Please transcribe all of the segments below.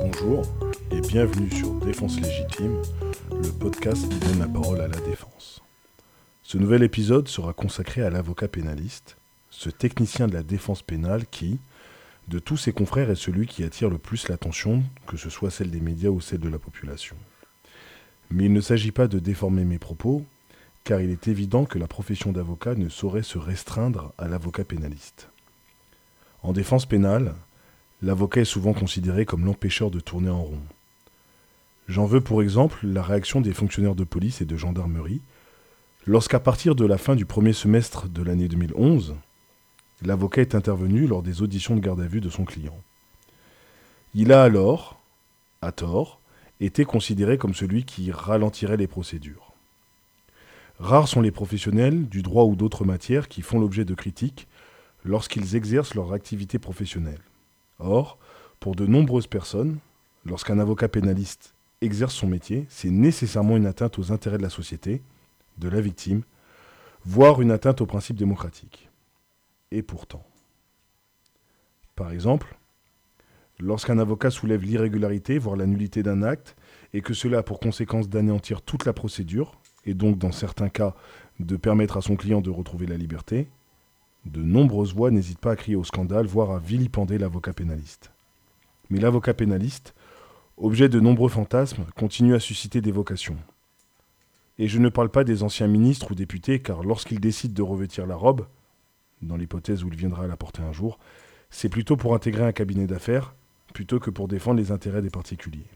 Bonjour et bienvenue sur Défense légitime, le podcast qui donne la parole à la défense. Ce nouvel épisode sera consacré à l'avocat pénaliste, ce technicien de la défense pénale qui, de tous ses confrères, est celui qui attire le plus l'attention, que ce soit celle des médias ou celle de la population. Mais il ne s'agit pas de déformer mes propos, car il est évident que la profession d'avocat ne saurait se restreindre à l'avocat pénaliste. En défense pénale, l'avocat est souvent considéré comme l'empêcheur de tourner en rond. J'en veux pour exemple la réaction des fonctionnaires de police et de gendarmerie lorsqu'à partir de la fin du premier semestre de l'année 2011, l'avocat est intervenu lors des auditions de garde à vue de son client. Il a alors, à tort, été considéré comme celui qui ralentirait les procédures. Rares sont les professionnels du droit ou d'autres matières qui font l'objet de critiques lorsqu'ils exercent leur activité professionnelle. Or, pour de nombreuses personnes, lorsqu'un avocat pénaliste exerce son métier, c'est nécessairement une atteinte aux intérêts de la société, de la victime, voire une atteinte aux principes démocratiques. Et pourtant. Par exemple, lorsqu'un avocat soulève l'irrégularité, voire la nullité d'un acte, et que cela a pour conséquence d'anéantir toute la procédure, et donc dans certains cas de permettre à son client de retrouver la liberté, de nombreuses voix n'hésitent pas à crier au scandale, voire à vilipender l'avocat pénaliste. Mais l'avocat pénaliste, objet de nombreux fantasmes, continue à susciter des vocations. Et je ne parle pas des anciens ministres ou députés, car lorsqu'ils décident de revêtir la robe, dans l'hypothèse où il viendra à la porter un jour, c'est plutôt pour intégrer un cabinet d'affaires, plutôt que pour défendre les intérêts des particuliers.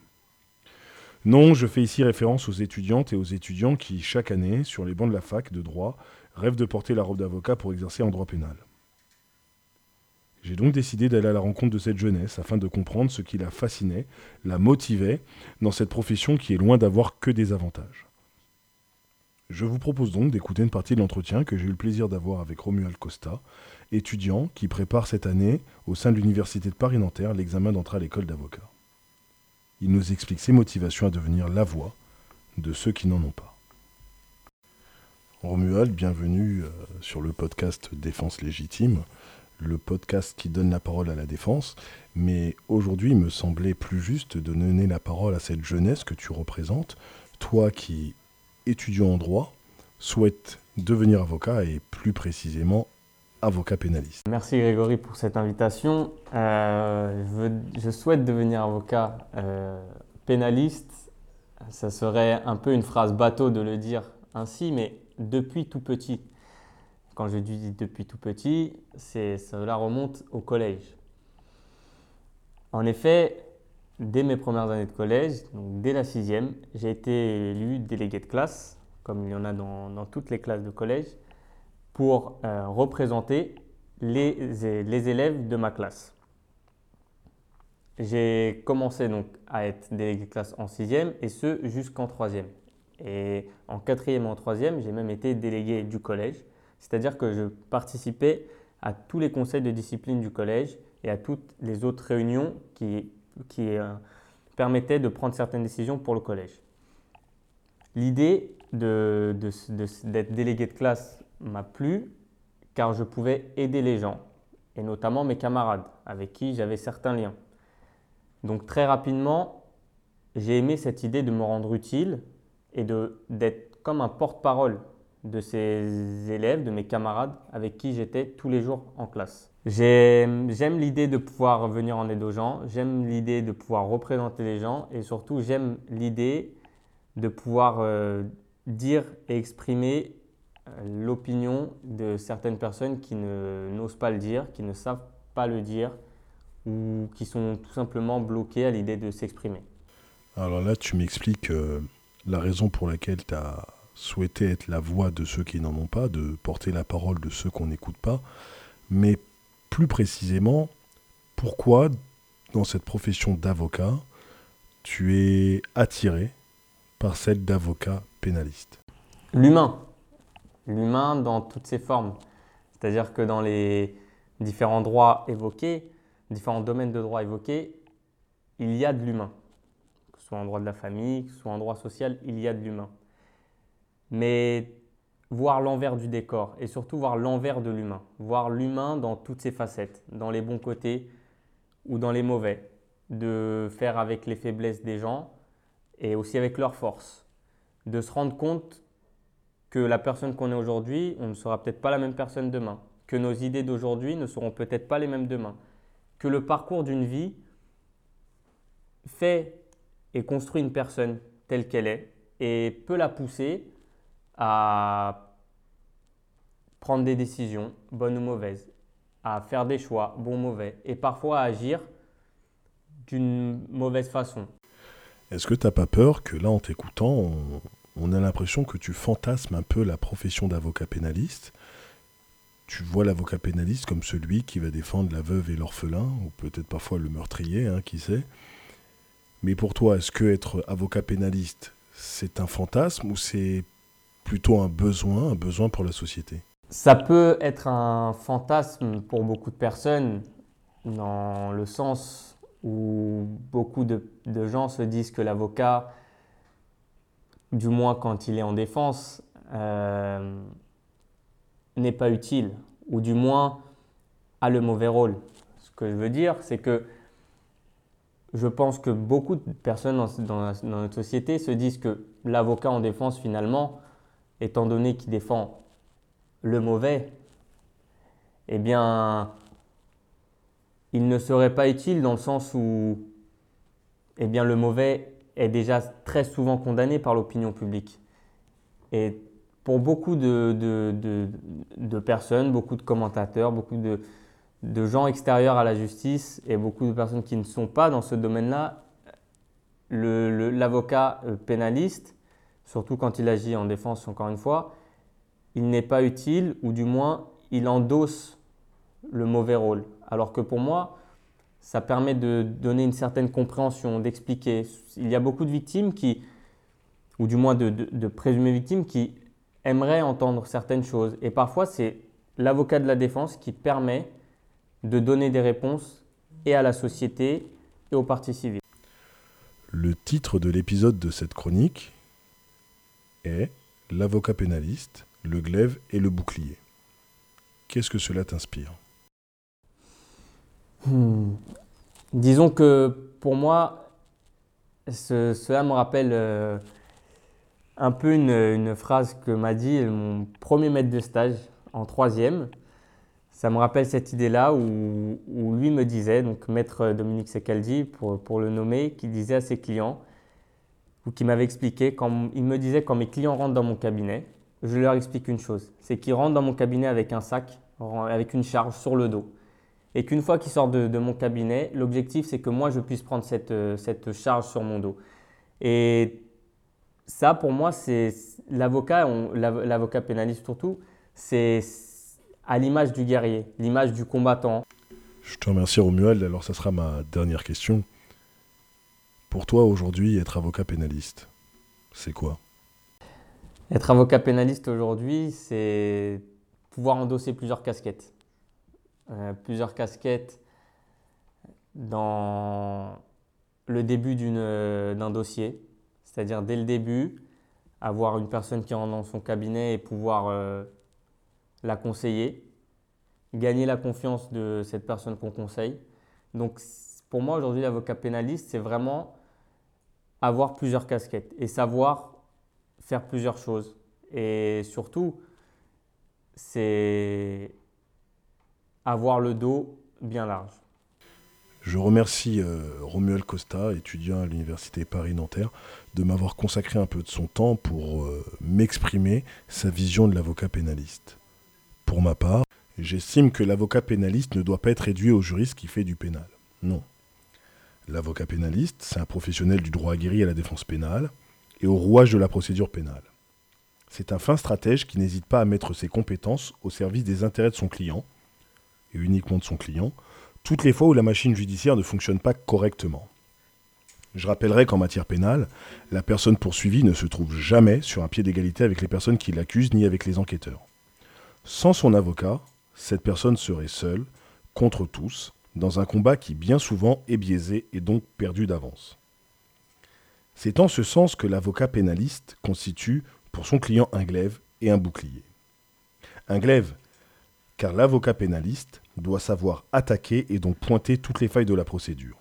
Non, je fais ici référence aux étudiantes et aux étudiants qui, chaque année, sur les bancs de la fac de droit, rêvent de porter la robe d'avocat pour exercer en droit pénal. J'ai donc décidé d'aller à la rencontre de cette jeunesse afin de comprendre ce qui la fascinait, la motivait dans cette profession qui est loin d'avoir que des avantages. Je vous propose donc d'écouter une partie de l'entretien que j'ai eu le plaisir d'avoir avec Romuald Costa, étudiant qui prépare cette année, au sein de l'Université de Paris-Nanterre, l'examen d'entrée à l'école d'avocat. Il nous explique ses motivations à devenir la voix de ceux qui n'en ont pas. Romuald, bienvenue euh, sur le podcast Défense légitime, le podcast qui donne la parole à la défense. Mais aujourd'hui, il me semblait plus juste de donner la parole à cette jeunesse que tu représentes, toi qui, étudiant en droit, souhaite devenir avocat et plus précisément avocat pénaliste. Merci Grégory pour cette invitation. Euh, je, souhaite devenir avocat euh, pénaliste. Ça serait un peu une phrase bateau de le dire ainsi, mais depuis tout petit. Quand je dis depuis tout petit, cela remonte au collège. En effet, dès mes premières années de collège, donc dès la sixième, j'ai été élu délégué de classe, comme il y en a dans toutes les classes de collège pour euh, représenter les, les élèves de ma classe. J'ai commencé donc à être délégué de classe en sixième et ce jusqu'en troisième. Et en quatrième et en troisième, j'ai même été délégué du collège, c'est-à-dire que je participais à tous les conseils de discipline du collège et à toutes les autres réunions qui, qui euh, permettaient de prendre certaines décisions pour le collège. L'idée de- de- d'être délégué de classe m'a plu car je pouvais aider les gens, et notamment mes camarades avec qui j'avais certains liens. Donc très rapidement, j'ai aimé cette idée de me rendre utile et d'être comme un porte-parole de ces élèves, de mes camarades avec qui j'étais tous les jours en classe. J'ai- J'aime l'idée de pouvoir venir en aide aux gens, j'aime l'idée de pouvoir représenter les gens et surtout j'aime l'idée de pouvoir euh, dire et exprimer l'opinion de certaines personnes qui ne- n'osent pas le dire, qui ne savent pas le dire ou qui sont tout simplement bloquées à l'idée de s'exprimer. Alors là, tu m'expliques euh, la raison pour laquelle tu as souhaité être la voix de ceux qui n'en ont pas, de porter la parole de ceux qu'on n'écoute pas, mais plus précisément, pourquoi dans cette profession d'avocat, tu es attiré par celle d'avocat pénaliste? L'humain, l'humain dans toutes ses formes. C'est-à-dire que dans les différents droits évoqués, différents domaines de droit évoqués, il y a de l'humain. Que ce soit en droit de la famille, que ce soit en droit social, il y a de l'humain. Mais voir l'envers du décor et surtout voir l'envers de l'humain, voir l'humain dans toutes ses facettes, dans les bons côtés ou dans les mauvais, de faire avec les faiblesses des gens et aussi avec leurs forces, de se rendre compte que la personne qu'on est aujourd'hui, on ne sera peut-être pas la même personne demain, que nos idées d'aujourd'hui ne seront peut-être pas les mêmes demain, que le parcours d'une vie fait et construit une personne telle qu'elle est et peut la pousser à prendre des décisions, bonnes ou mauvaises, à faire des choix, bons ou mauvais, et parfois à agir d'une mauvaise façon. Est-ce que tu n'as pas peur que là, en t'écoutant, a l'impression que tu fantasmes un peu la profession d'avocat pénaliste. Tu vois l'avocat pénaliste comme celui qui va défendre la veuve et l'orphelin, ou peut-être parfois le meurtrier, hein, qui sait. Mais pour toi, est-ce que être avocat pénaliste, c'est un fantasme ou c'est plutôt un besoin, un besoin pour la société? Ça peut être un fantasme pour beaucoup de personnes, dans le sens où beaucoup de, gens se disent que l'avocat, du moins quand il est en défense, euh, n'est pas utile, ou du moins a le mauvais rôle. Ce que je veux dire, c'est que je pense que beaucoup de personnes dans notre société se disent que l'avocat en défense, finalement, étant donné qu'il défend le mauvais, eh bien, il ne serait pas utile dans le sens où eh bien, le mauvais est déjà très souvent condamné par l'opinion publique. Et pour beaucoup de, de, personnes, beaucoup de commentateurs, beaucoup de, de gens extérieurs à la justice et beaucoup de personnes qui ne sont pas dans ce domaine-là, l'avocat euh, pénaliste surtout quand il agit en défense, encore une fois, il n'est pas utile, ou du moins, il endosse le mauvais rôle. Alors que pour moi, ça permet de donner une certaine compréhension, d'expliquer. Il y a beaucoup de victimes qui, ou du moins de, présumées victimes, qui aimeraient entendre certaines choses. Et parfois, c'est l'avocat de la défense qui permet de donner des réponses et à la société et aux parties civiles. Le titre de l'épisode de cette chronique est l'avocat pénaliste, le glaive et le bouclier. Qu'est-ce que cela t'inspire? Hmm. Disons que pour moi, cela me rappelle euh, un peu une, phrase que m'a dit mon premier maître de stage en troisième. Ça me rappelle cette idée-là où, lui me disait, donc maître Dominique Secaldi pour, le nommer, qui disait à ses clients, ou qui m'avait expliqué, quand il me disait quand mes clients rentrent dans mon cabinet, je leur explique une chose, c'est qu'ils rentrent dans mon cabinet avec un sac, avec une charge sur le dos. Et qu'une fois qu'ils sortent de, mon cabinet, l'objectif c'est que moi je puisse prendre cette, euh, cette charge sur mon dos. Et ça pour moi c'est l'avocat, l'avocat pénaliste surtout, c'est à l'image du guerrier, l'image du combattant. Je te remercie Romuald, alors ça sera ma dernière question. Pour toi, aujourd'hui, être avocat pénaliste, c'est quoi? Être avocat pénaliste aujourd'hui, c'est pouvoir endosser plusieurs casquettes. Euh, plusieurs casquettes dans le début d'un dossier, c'est-à-dire dès le début, avoir une personne qui rentre dans son cabinet et pouvoir euh, la conseiller, gagner la confiance de cette personne qu'on conseille. Donc pour moi aujourd'hui l'avocat pénaliste, c'est vraiment avoir plusieurs casquettes et savoir faire plusieurs choses. Et surtout, c'est avoir le dos bien large. Je remercie euh, Romuald Costa, étudiant à l'Université Paris-Nanterre, de m'avoir consacré un peu de son temps pour euh, m'exprimer sa vision de l'avocat pénaliste. Pour ma part, j'estime que l'avocat pénaliste ne doit pas être réduit au juriste qui fait du pénal. Non. L'avocat pénaliste, c'est un professionnel du droit aguerri à la défense pénale et au rouage de la procédure pénale. C'est un fin stratège qui n'hésite pas à mettre ses compétences au service des intérêts de son client, et uniquement de son client, toutes les fois où la machine judiciaire ne fonctionne pas correctement. Je rappellerai qu'en matière pénale, la personne poursuivie ne se trouve jamais sur un pied d'égalité avec les personnes qui l'accusent ni avec les enquêteurs. Sans son avocat, cette personne serait seule, contre tous, dans un combat qui bien souvent est biaisé et donc perdu d'avance. C'est en ce sens que l'avocat pénaliste constitue pour son client un glaive et un bouclier. Un glaive, car l'avocat pénaliste doit savoir attaquer et donc pointer toutes les failles de la procédure.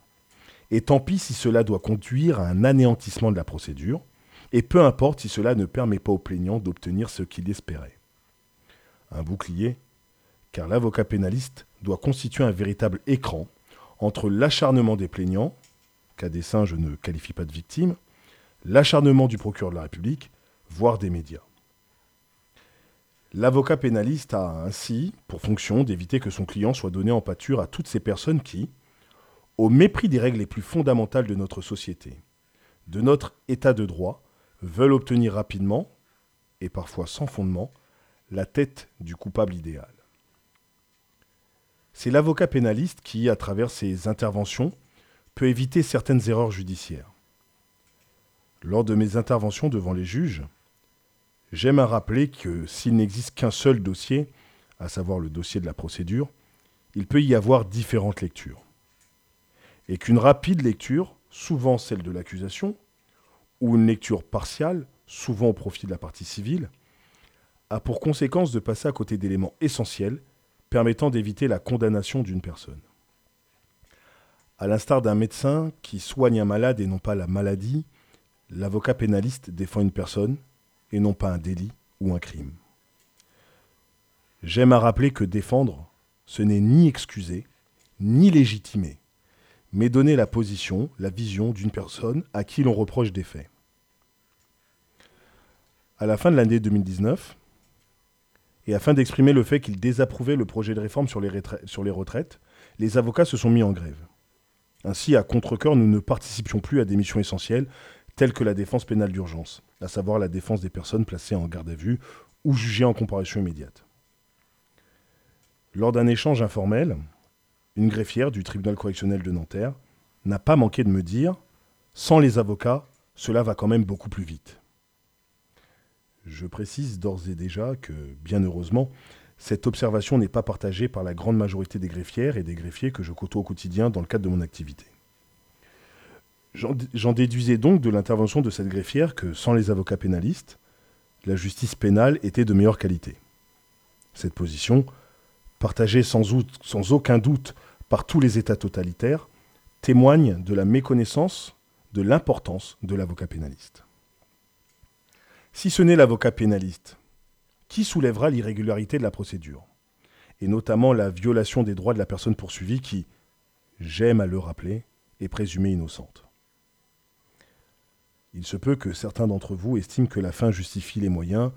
Et tant pis si cela doit conduire à un anéantissement de la procédure, et peu importe si cela ne permet pas au plaignant d'obtenir ce qu'il espérait. Un bouclier, car l'avocat pénaliste doit constituer un véritable écran entre l'acharnement des plaignants, qu'à dessein je ne qualifie pas de victime, l'acharnement du procureur de la République, voire des médias. L'avocat pénaliste a ainsi pour fonction d'éviter que son client soit donné en pâture à toutes ces personnes qui, au mépris des règles les plus fondamentales de notre société, de notre état de droit, veulent obtenir rapidement, et parfois sans fondement, la tête du coupable idéal. C'est l'avocat pénaliste qui, à travers ses interventions, peut éviter certaines erreurs judiciaires. Lors de mes interventions devant les juges, j'aime à rappeler que s'il n'existe qu'un seul dossier, à savoir le dossier de la procédure, il peut y avoir différentes lectures. Et qu'une rapide lecture, souvent celle de l'accusation, ou une lecture partiale, souvent au profit de la partie civile, a pour conséquence de passer à côté d'éléments essentiels permettant d'éviter la condamnation d'une personne. À l'instar d'un médecin qui soigne un malade et non pas la maladie, l'avocat pénaliste défend une personne et non pas un délit ou un crime. J'aime à rappeler que défendre, ce n'est ni excuser, ni légitimer, mais donner la position, la vision d'une personne à qui l'on reproche des faits. À la fin de l'année 2019, et afin d'exprimer le fait qu'ils désapprouvaient le projet de réforme sur les, retraites, les avocats se sont mis en grève. Ainsi, à contre-coeur, nous ne participions plus à des missions essentielles telles que la défense pénale d'urgence, à savoir la défense des personnes placées en garde à vue ou jugées en comparution immédiate. Lors d'un échange informel, une greffière du tribunal correctionnel de Nanterre n'a pas manqué de me dire Sans les avocats, cela va quand même beaucoup plus vite. Je précise d'ores et déjà que, bien heureusement, cette observation n'est pas partagée par la grande majorité des greffières et des greffiers que je côtoie au quotidien dans le cadre de mon activité. J'en déduisais donc de l'intervention de cette greffière que, sans les avocats pénalistes, la justice pénale était de meilleure qualité. Cette position, partagée sans, aucun doute par tous les États totalitaires, témoigne de la méconnaissance de l'importance de l'avocat pénaliste. Si ce n'est l'avocat pénaliste, qui soulèvera l'irrégularité de la procédure? Et notamment la violation des droits de la personne poursuivie qui, j'aime à le rappeler, est présumée innocente. Il se peut que certains d'entre vous estiment que la fin justifie les moyens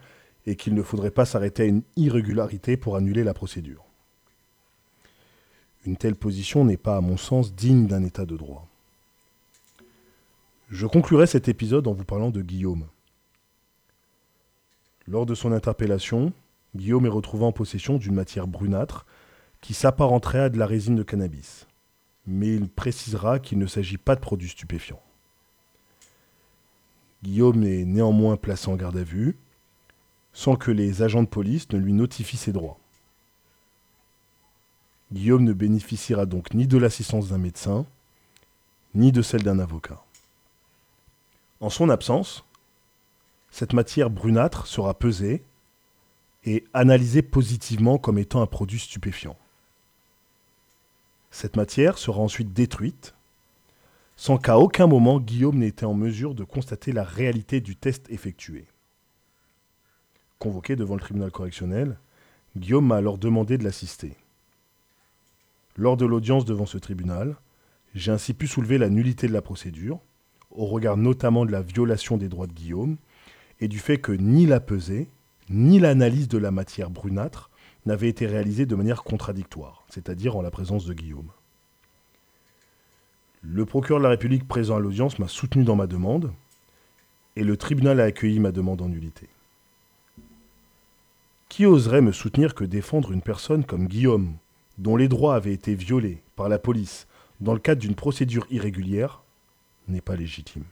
et qu'il ne faudrait pas s'arrêter à une irrégularité pour annuler la procédure. Une telle position n'est pas, à mon sens, digne d'un état de droit. Je conclurai cet épisode en vous parlant de Guillaume, lors de son interpellation, Guillaume est retrouvé en possession d'une matière brunâtre qui s'apparenterait à de la résine de cannabis. Mais il précisera qu'il ne s'agit pas de produits stupéfiants. Guillaume est néanmoins placé en garde à vue, sans que les agents de police ne lui notifient ses droits. Guillaume ne bénéficiera donc ni de l'assistance d'un médecin, ni de celle d'un avocat. En son absence, cette matière brunâtre sera pesée et analysée positivement comme étant un produit stupéfiant. Cette matière sera ensuite détruite, sans qu'à aucun moment Guillaume n'ait été en mesure de constater la réalité du test effectué. Convoqué devant le tribunal correctionnel, Guillaume m'a alors demandé de l'assister. Lors de l'audience devant ce tribunal, j'ai ainsi pu soulever la nullité de la procédure, au regard notamment de la violation des droits de Guillaume, et du fait que ni la pesée, ni l'analyse de la matière brunâtre n'avaient été réalisées de manière contradictoire, c'est-à-dire en la présence de Guillaume. Le procureur de la République présent à l'audience m'a soutenu dans ma demande, et le tribunal a accueilli ma demande en nullité. Qui oserait me soutenir que défendre une personne comme Guillaume, dont les droits avaient été violés par la police dans le cadre d'une procédure irrégulière, n'est pas légitime